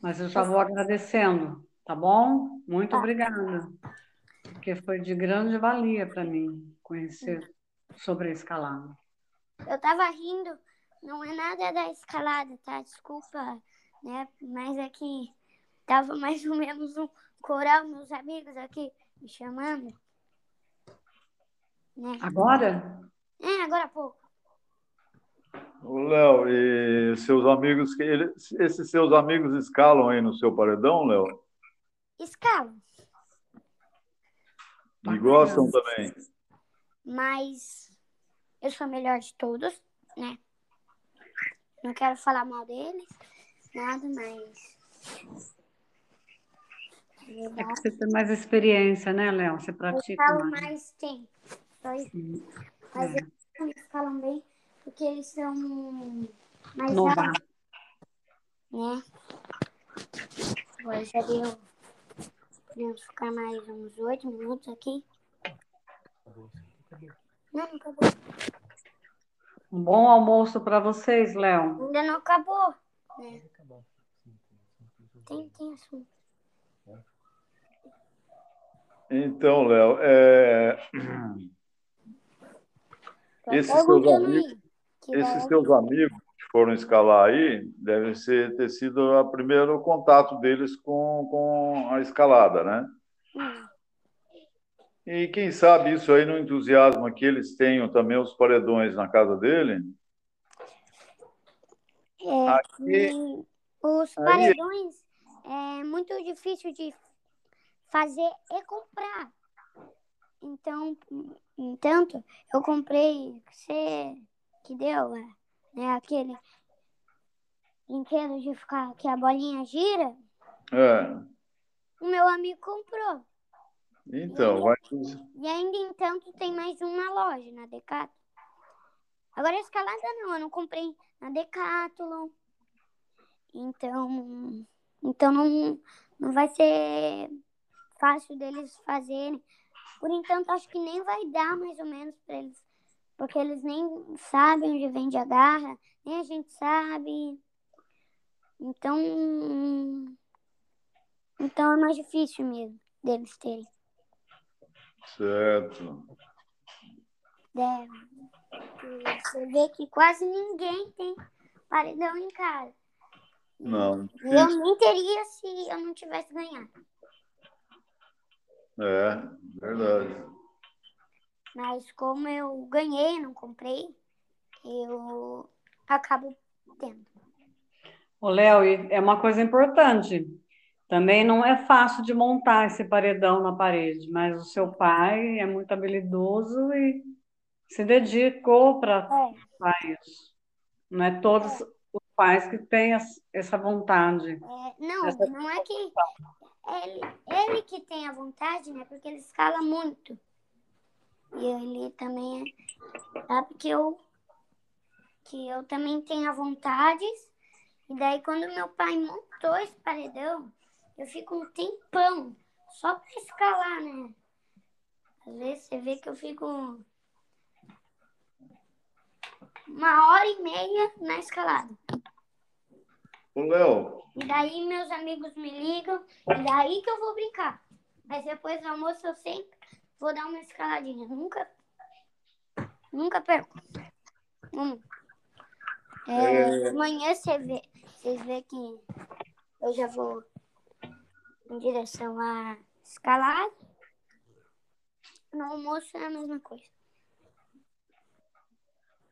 Mas eu já vou agradecendo, tá bom? Muito Tá. obrigada. Porque foi de grande valia para mim conhecer sobre a escalada. Eu tava rindo, não é nada da escalada, tá? Desculpa, né? Mas é que tava mais ou menos um coral, meus amigos aqui me chamando. Né? Agora? É, agora há pouco. Léo, e seus amigos, esses seus amigos escalam aí no seu paredão, Léo? Escala. E gostam também? Mas eu sou a melhor de todos, né? Não quero falar mal deles, nada, mas. Eu É que você tem mais experiência, né, Léo? Você pratica escalo mais. mais tempo. Só isso. É. Mas eles escalam bem porque eles são mais Novato. altos, né? Agora já deu. Podemos ficar mais uns oito minutos aqui. Não, não acabou. Um bom almoço para vocês, Léo. Ainda não acabou. Né? Tem, tem assunto. Então, Léo, é, Tô Esses seus amigos- esses teus amigos que foram escalar aí devem ser, ter sido o primeiro contato deles com, com a escalada, né? Hum, E quem sabe isso aí não entusiasma que eles tenham também os paredões na casa dele? É, Aqui- os aí- paredões é muito difícil de fazer e comprar. Então, entanto, eu comprei você que deu, é, né, aquele brinquedo de ficar que a bolinha gira, É. o meu amigo comprou. Então, vai. E ainda entanto tem mais um na loja, na Decathlon. Agora escalada não, eu não comprei na Decathlon. Então, então não, não vai ser fácil deles fazerem. Por enquanto, acho que nem vai dar mais ou menos para eles. Porque eles nem sabem onde vende a garra, nem a gente sabe. Então, então é mais difícil mesmo deles terem. Certo. E Você vê que quase ninguém tem paredão em casa. Não. E eu nem teria se eu não tivesse ganhado. É, verdade. Mas como eu ganhei, não comprei, eu acabo tendo. Ô, Léo, é uma coisa importante. Também não é fácil de montar esse paredão na parede, mas o seu pai é muito habilidoso e se dedicou para É, isso. Não é todos os pais que têm essa vontade. é, não, Essa- não é que ele, ele que tem a vontade, né? Porque ele escala muito. E ele também é, sabe que eu que eu também tenho a vontade. E daí quando meu pai montou esse paredão, eu fico um tempão só para escalar, né? Às vezes você vê que eu fico uma hora e meia na escalada. Ô, Léo, E daí meus amigos me ligam, e daí que eu vou brincar. Mas depois do almoço eu sempre vou dar uma escaladinha. Nunca, nunca perco. Hum. É, Amanhã você vê, vocês vê que eu já vou em direção à escalada. No almoço é a mesma coisa.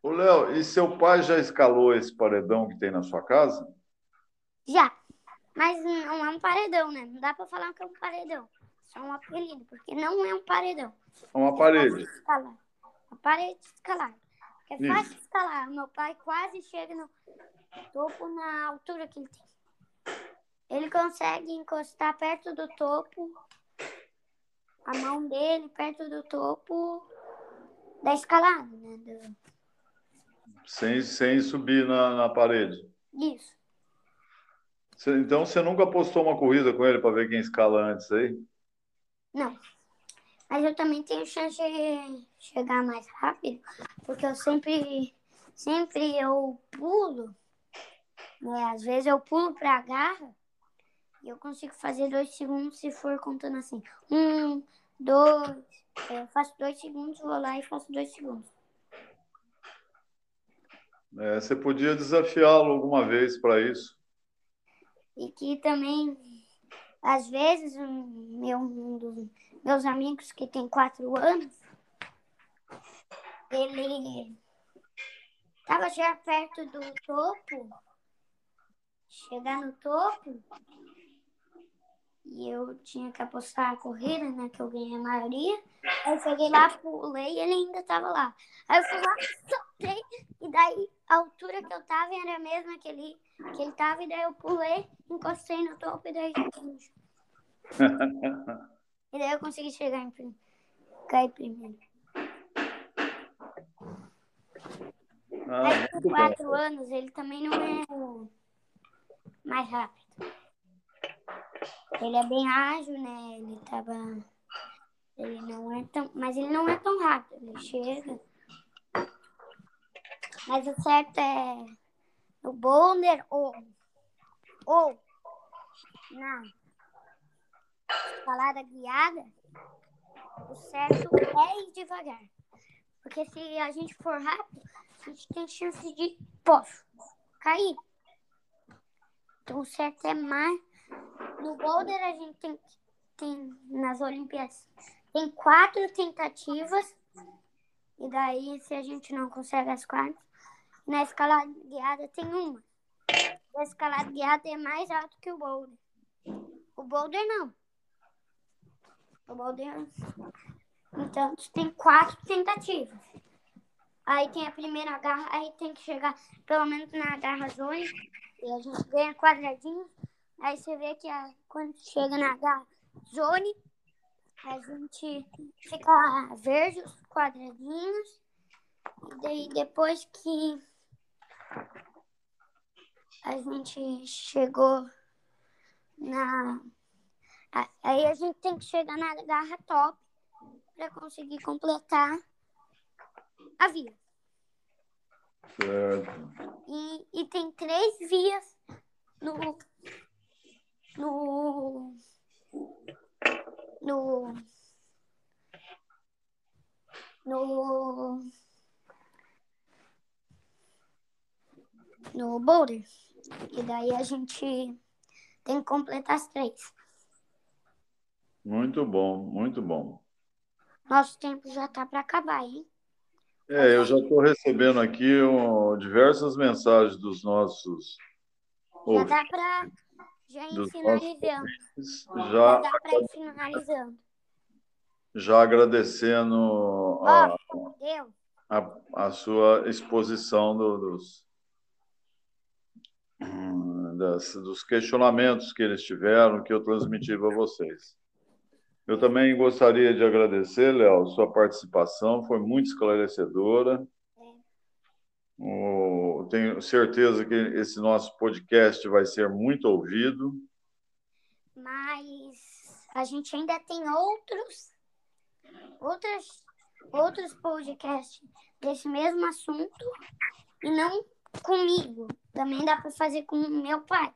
ô, Léo, e seu pai já escalou esse paredão que tem na sua casa? Já. Mas não é um paredão, né? Não dá pra falar que é um paredão. Só um apelido, porque não é um paredão. É uma parede. Escalar. Uma parede de escalar. É Isso. fácil escalar. Meu pai quase chega no topo na altura que ele tem. Ele consegue encostar perto do topo, a mão dele perto do topo da escalada, né? Do- Sem, sem subir na, na parede. Isso. Então você nunca postou uma corrida com ele para ver quem escala antes aí? Não. Mas eu também tenho chance de chegar mais rápido, porque eu sempre, sempre eu pulo, né? Às vezes eu pulo pra garra e eu consigo fazer dois segundos se for contando assim. Um, dois, eu faço dois segundos, vou lá e faço dois segundos. É, você podia desafiá-lo alguma vez para isso. E que também, às vezes, meu, um dos meus amigos que tem quatro anos, ele estava já perto do topo, chegar no topo, e eu tinha que apostar a corrida, né, que eu ganhei a maioria. Aí eu cheguei lá, pulei e ele ainda estava lá. Aí eu fui lá, soltei, e daí a altura que eu tava era a mesma que ele, que ele tava, e daí eu pulei, encostei no topo e daí. E daí eu consegui chegar em prim... cair primeiro. Ah, Mas com muito bom. quatro anos ele também não é o mais rápido. Ele é bem ágil, né? Ele tava. Ele não é tão. Mas ele não é tão rápido, ele chega. Mas o certo é no boulder ou. Ou na escalada guiada, o certo é ir devagar. Porque se a gente for rápido, a gente tem chance de, poxa, cair. Então o certo é mais. No boulder a gente tem, tem nas Olimpíadas, tem quatro tentativas. E daí, se a gente não consegue as quatro, na escalada guiada tem uma. A escalada guiada é mais alto que o boulder. O boulder não. O boulder. Então, tem quatro tentativas. Aí tem a primeira garra, aí tem que chegar pelo menos na garra zone. E a gente ganha quadradinho. Aí você vê que a- quando chega na garra zone, a gente fica verde os quadradinhos. E daí depois que a gente chegou na. Aí a gente tem que chegar na garra top para conseguir completar a via. Certo. E, e tem três vias no. No. No. No. No boulder. E daí a gente tem que completar as três. Muito bom, muito bom. Nosso tempo já tá para acabar, hein? É, eu já estou recebendo aqui um, diversas mensagens dos nossos Já dá para já ir finalizando. Já, Já dá para ir finalizando. já agradecendo a, a, a sua exposição do- dos, das- dos questionamentos que eles tiveram, que eu transmiti para vocês. Eu também gostaria de agradecer, Léo, sua participação, foi muito esclarecedora. Tenho certeza que esse nosso podcast vai ser muito ouvido. Mas a gente ainda tem outros outras, outros podcasts desse mesmo assunto e não comigo. Também dá para fazer com o meu pai.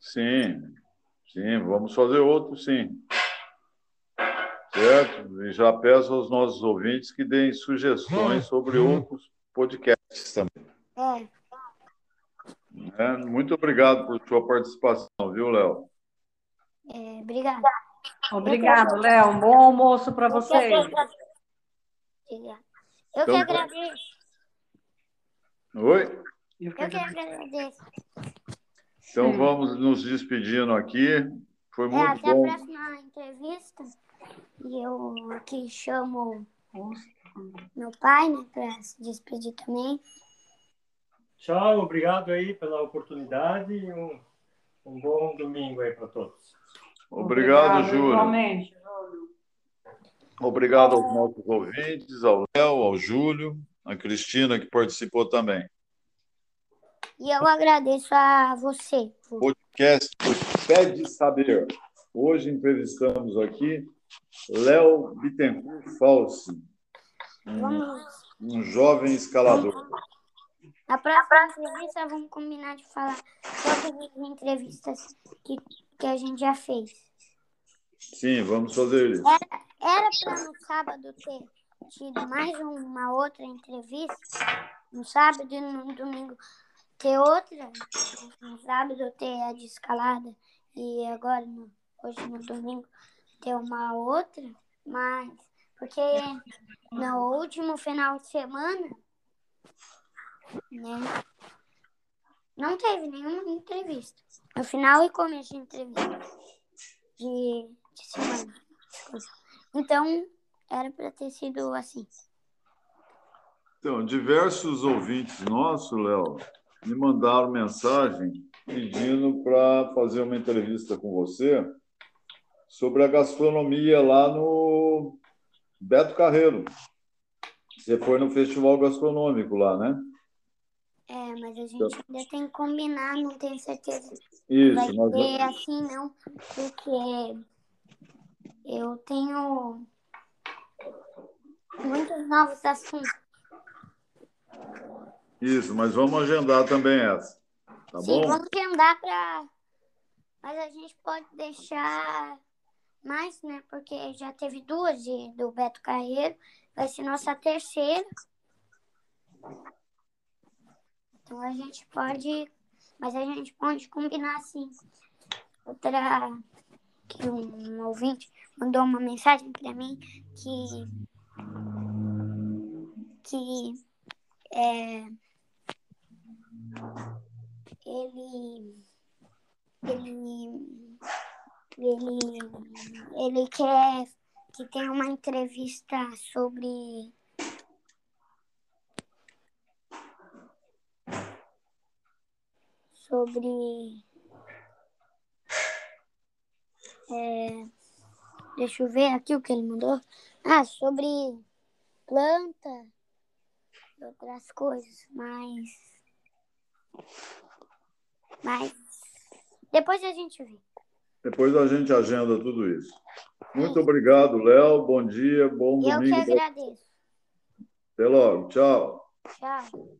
Sim, sim, vamos fazer outro, sim. Certo? E já peço aos nossos ouvintes que deem sugestões sobre outros podcasts também. É, né? Muito obrigado por sua participação, viu, Léo? é, obrigado. Obrigado, Léo. Um bom almoço para Eu que vocês. agradeço. Eu que Então, agradeço. Oi? Eu que Eu que agradeço. agradeço. Então vamos nos despedindo aqui. Foi É, muito até bom. a próxima entrevista. E eu aqui chamo meu pai, né, para se despedir também. Tchau, obrigado aí pela oportunidade e um, um bom domingo aí para todos. Obrigado, Júlio. Igualmente, Júlio. Obrigado aos nossos ouvintes, ao Léo, ao Júlio, a Cristina, que participou também. E eu agradeço a você. Podcast Pede Saber. Hoje entrevistamos aqui Léo Bittencourt Falsi, um, Vamos. um jovem escalador. Na próxima entrevista, vamos combinar de falar todas as entrevistas que, que a gente já fez. Sim, vamos fazer isso. Era para no sábado ter tido mais uma outra entrevista. No sábado e no domingo ter outra. No sábado ter a de escalada. E agora, no- hoje no domingo, ter uma outra. Mas, porque no último final de semana, né? Não teve nenhuma entrevista. No final e começo de entrevista. De, de semana. Então, era para ter sido assim. Então, diversos ouvintes nossos, Léo, me mandaram mensagem pedindo para fazer uma entrevista com você sobre a gastronomia lá no Beto Carreiro. Você foi no festival gastronômico lá, né? É, mas a gente ainda tem que combinar, não tenho certeza vai Isso, nós ser assim, não, porque eu tenho muitos novos assuntos. isso, mas vamos agendar também essa. Tá Sim, bom? vamos agendar para. Mas a gente pode deixar mais, né? Porque já teve duas de, do Beto Carreiro, vai ser nossa terceira. Então a gente pode. Mas a gente pode combinar assim. Outra. Que um ouvinte mandou uma mensagem para mim que. Que. É, ele ele ele ele quer que tenha uma entrevista sobre sobre é, deixa eu ver aqui o que ele mandou ah sobre planta e outras coisas mas mas depois a gente vê. Depois a gente agenda tudo isso. Muito obrigado, Léo. Bom dia, bom Eu que domingo. agradeço. Até logo. Tchau. Tchau.